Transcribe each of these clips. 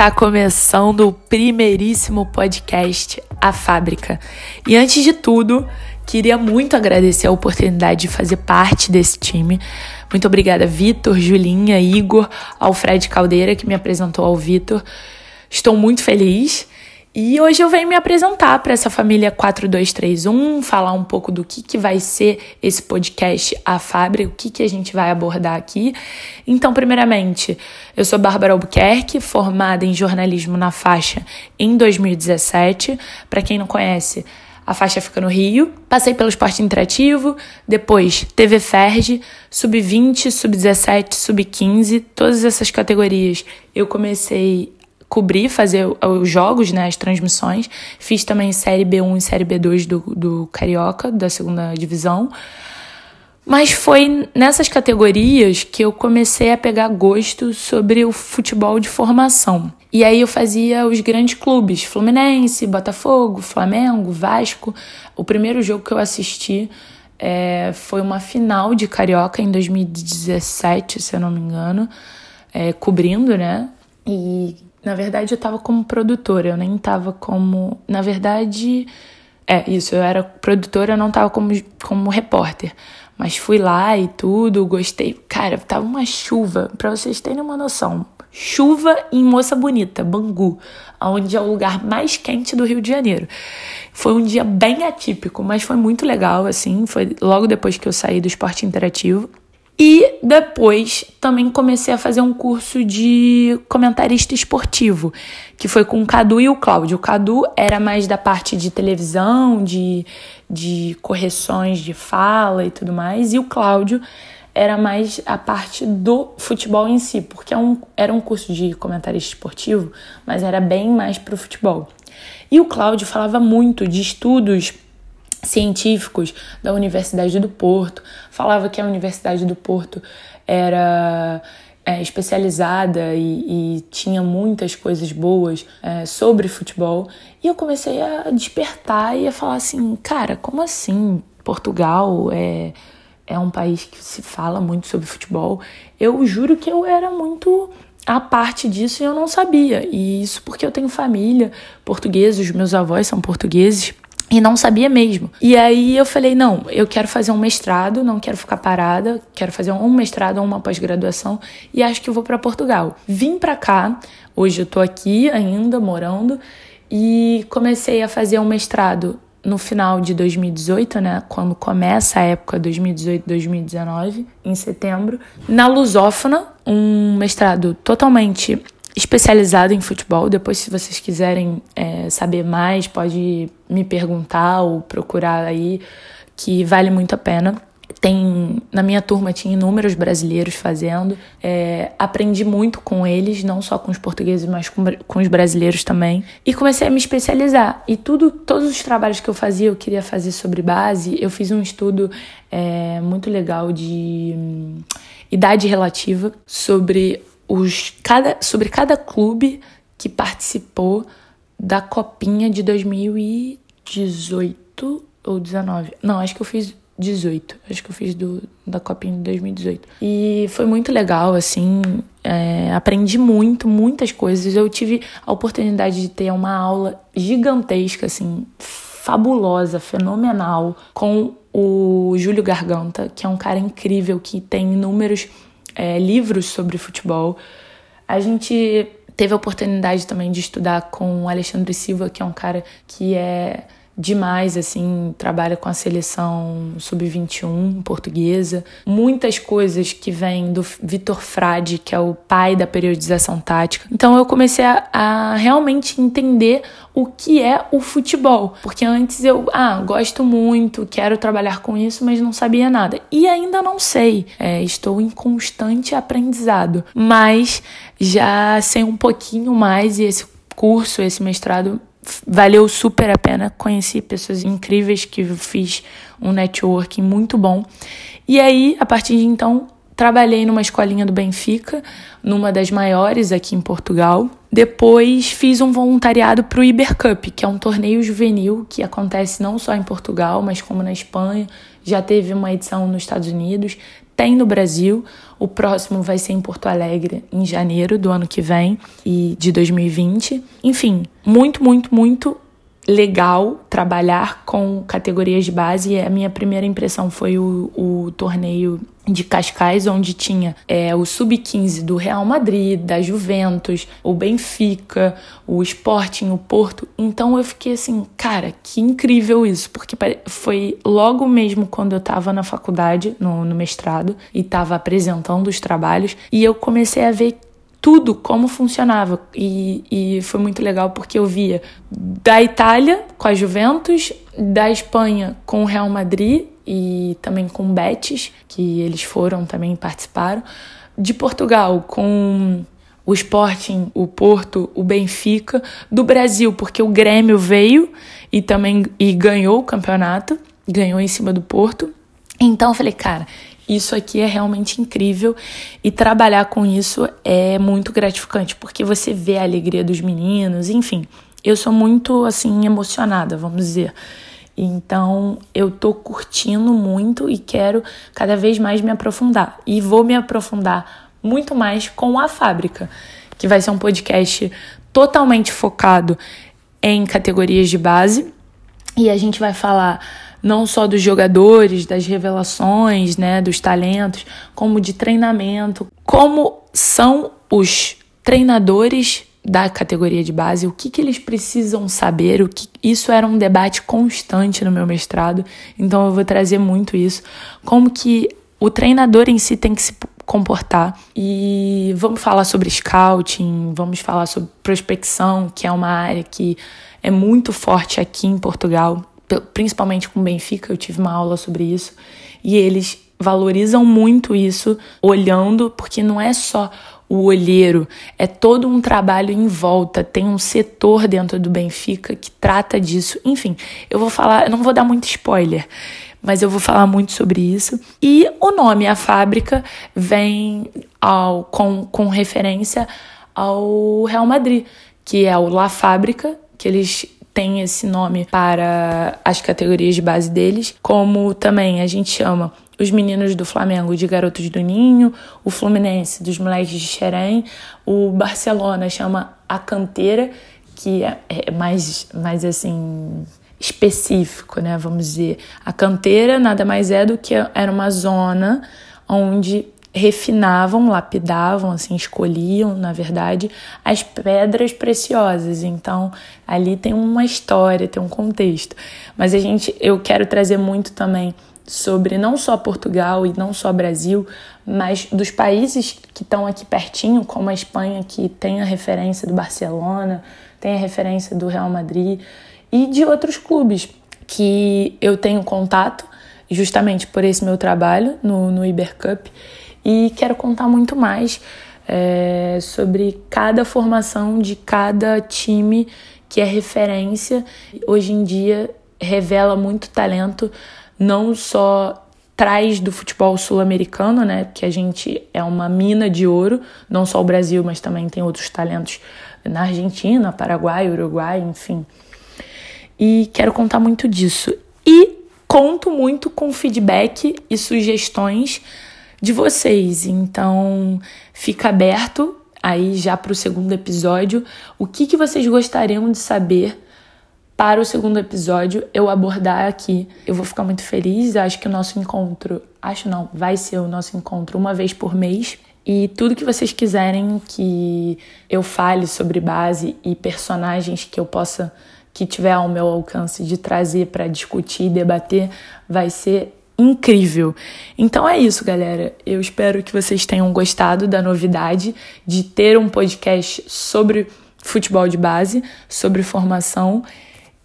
Está começando o primeiríssimo podcast A Fábrica. E antes de tudo, queria muito agradecer a oportunidade de fazer parte desse time. Muito obrigada, Vitor, Julinha, Igor, Alfred Caldeira, que me apresentou ao Vitor. Estou muito feliz e hoje eu venho me apresentar para essa família 4231, falar um pouco do que, que vai ser esse podcast A Fábrica, o que, que a gente vai abordar aqui. Então, primeiramente, eu sou Bárbara Albuquerque, formada em jornalismo na faixa em 2017. Para quem não conhece, a faixa fica no Rio. Passei pelo esporte interativo, depois TV Ferge, sub-20, sub-17, sub-15, todas essas categorias eu comecei cobrir, fazer os jogos, né, as transmissões. Fiz também Série B1 e Série B2 do, do Carioca, da segunda divisão. Mas foi nessas categorias que eu comecei a pegar gosto sobre o futebol de formação. E aí eu fazia os grandes clubes, Fluminense, Botafogo, Flamengo, Vasco. O primeiro jogo que eu assisti é, foi uma final de Carioca em 2017, se eu não me engano, é, cobrindo, né? E na verdade, eu estava como produtora, eu nem estava como. Na verdade, é isso, eu era produtora, eu não estava como, como repórter. Mas fui lá e tudo, gostei. Cara, tava uma chuva, pra vocês terem uma noção. Chuva em Moça Bonita, Bangu, onde é o lugar mais quente do Rio de Janeiro. Foi um dia bem atípico, mas foi muito legal, assim. Foi logo depois que eu saí do esporte interativo. E depois também comecei a fazer um curso de comentarista esportivo, que foi com o Cadu e o Cláudio. O Cadu era mais da parte de televisão, de, de correções de fala e tudo mais, e o Cláudio era mais a parte do futebol em si, porque é era um curso de comentarista esportivo, mas era bem mais para o futebol. E o Cláudio falava muito de estudos científicos da Universidade do Porto, falava que a Universidade do Porto era é, especializada e, e, tinha muitas coisas boas é, sobre futebol. E eu comecei a despertar e a falar assim: cara, como assim? Portugal é, é um país que se fala muito sobre futebol. Eu juro que eu era muito a parte disso e eu não sabia. E isso porque eu tenho família portuguesa, os meus avós são portugueses. E não sabia mesmo. E aí eu falei: não, eu quero fazer um mestrado, não quero ficar parada, quero fazer um mestrado ou uma pós-graduação e acho que vou para Portugal. Vim para cá, hoje eu tô aqui ainda morando e comecei a fazer um mestrado no final de 2018, né, quando começa a época 2018-2019, em setembro, na Lusófona, um mestrado totalmente especializado em futebol. Depois, se vocês quiserem é, saber mais, pode me perguntar ou procurar aí, que vale muito a pena. Tem na minha turma tinha inúmeros brasileiros fazendo. É, aprendi muito com eles, não só com os portugueses, mas com, com os brasileiros também. E comecei a me especializar. E tudo, todos os trabalhos que eu fazia, eu queria fazer sobre base. Eu fiz um estudo é, muito legal de hum, idade relativa sobre os, cada, sobre cada clube que participou da Copinha de 2018 ou 19. Não, acho que eu fiz 18. Acho que eu fiz do, da Copinha de 2018. E foi muito legal, assim. É, aprendi muito, muitas coisas. Eu tive a oportunidade de ter uma aula gigantesca, assim, fabulosa, fenomenal, com o Júlio Garganta, que é um cara incrível, que tem inúmeros é, livros sobre futebol. A gente teve a oportunidade também de estudar com o Alexandre Silva, que é um cara que é demais, assim, trabalha com a seleção sub-21 portuguesa. Muitas coisas que vêm do Vitor Frade, que é o pai da periodização tática. Então eu comecei a, a, realmente entender o que é o futebol. Porque antes eu, ah, gosto muito, quero trabalhar com isso, mas não sabia nada. E ainda não sei. É, estou em constante aprendizado. Mas já sei um pouquinho mais e esse curso, esse mestrado valeu super a pena. Conheci pessoas incríveis que fiz um networking muito bom. E aí, a partir de então, trabalhei numa escolinha do Benfica, numa das maiores aqui em Portugal. Depois fiz um voluntariado para o Iber Cup, que é um torneio juvenil que acontece não só em Portugal, mas como na Espanha. Já teve uma edição nos Estados Unidos, tem no Brasil. O próximo vai ser em Porto Alegre em janeiro do ano que vem e de 2020. Enfim, muito, muito, muito legal trabalhar com categorias de base. A minha primeira impressão foi o, o torneio de Cascais, onde tinha é, o Sub-15 do Real Madrid, da Juventus, o Benfica, o Sporting, o Porto. Então eu fiquei assim, cara, que incrível isso, porque foi logo mesmo quando eu estava na faculdade, no, no mestrado, e estava apresentando os trabalhos, e eu comecei a ver tudo como funcionava. E, e foi muito legal porque eu via da Itália com a Juventus, da Espanha com o Real Madrid e também com Betis, que eles foram também participaram, de Portugal com o Sporting, o Porto, o Benfica, do Brasil, porque o Grêmio veio e também e ganhou o campeonato, ganhou em cima do Porto. Então eu falei, cara, isso aqui é realmente incrível e trabalhar com isso é muito gratificante, porque você vê a alegria dos meninos, enfim. Eu sou muito assim emocionada, vamos dizer. Então, eu tô curtindo muito e quero cada vez mais me aprofundar. E vou me aprofundar muito mais com a fábrica, que vai ser um podcast totalmente focado em categorias de base. E a gente vai falar não só dos jogadores, das revelações, né, dos talentos, como de treinamento, como são os treinadores da categoria de base, o que, que eles precisam saber, o que isso era um debate constante no meu mestrado, então eu vou trazer muito isso, como que o treinador em si tem que se comportar e vamos falar sobre scouting, vamos falar sobre prospecção, que é uma área que é muito forte aqui em Portugal principalmente com o Benfica, eu tive uma aula sobre isso, e eles valorizam muito isso, olhando, porque não é só o olheiro, é todo um trabalho em volta, tem um setor dentro do Benfica que trata disso. Enfim, eu vou falar, não vou dar muito spoiler, mas eu vou falar muito sobre isso. E o nome A Fábrica vem ao, com, com referência ao Real Madrid, que é o La Fábrica, que eles tem esse nome para as categorias de base deles, como também a gente chama os meninos do Flamengo de garotos do Ninho, o Fluminense dos moleques de Xerém, o Barcelona chama a canteira, que é, é mais, mais assim específico, né? Vamos dizer, a canteira nada mais é do que era uma zona onde refinavam, lapidavam, assim, escolhiam, na verdade, as pedras preciosas. Então, ali tem uma história, tem um contexto. Mas a gente, eu quero trazer muito também sobre não só Portugal e não só Brasil, mas dos países que estão aqui pertinho, como a Espanha, que tem a referência do Barcelona, tem a referência do Real Madrid e de outros clubes que eu tenho contato justamente por esse meu trabalho no, no Iber Cup e quero contar muito mais é, sobre cada formação de cada time que é referência. Hoje em dia revela muito talento, não só traz do futebol sul-americano, né? Que a gente é uma mina de ouro, não só o Brasil, mas também tem outros talentos na Argentina, Paraguai, Uruguai, enfim. E quero contar muito disso. E conto muito com feedback e sugestões de vocês. Então, fica aberto aí já para o segundo episódio. O que, que vocês gostariam de saber para o segundo episódio eu abordar aqui? Eu vou ficar muito feliz. Acho que o nosso encontro, acho não, vai ser o nosso encontro uma vez por mês. E tudo que vocês quiserem que eu fale sobre base e personagens que eu possa, que tiver ao meu alcance de trazer para discutir e debater, vai ser incrível. Então é isso, galera. Eu espero que vocês tenham gostado da novidade de ter um podcast sobre futebol de base, sobre formação.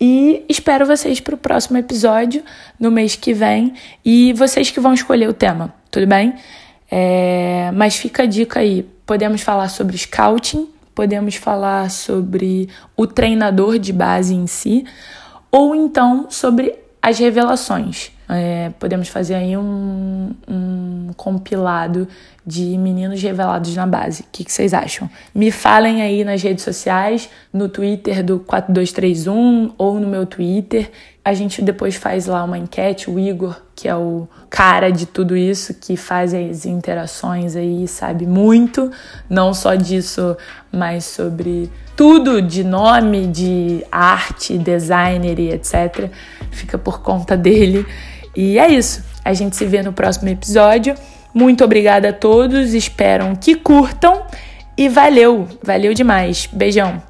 E espero vocês para o próximo episódio no mês que vem. E vocês que vão escolher o tema, tudo bem? É... Mas fica a dica aí: podemos falar sobre scouting, podemos falar sobre o treinador de base em si, ou então sobre as revelações É, podemos fazer aí um, um compilado de meninos revelados na base. O que, que, vocês acham? Me falem aí nas redes sociais, no Twitter do 4231 ou no meu Twitter. A gente depois faz lá uma enquete. O Igor, que é o cara de tudo isso, que faz as interações aí, sabe muito, não só disso, mas sobre tudo de nome, de arte, designer e etc. Fica por conta dele. E é isso. A gente se vê no próximo episódio. Muito obrigada a todos. Espero que curtam. E valeu, valeu demais. Beijão.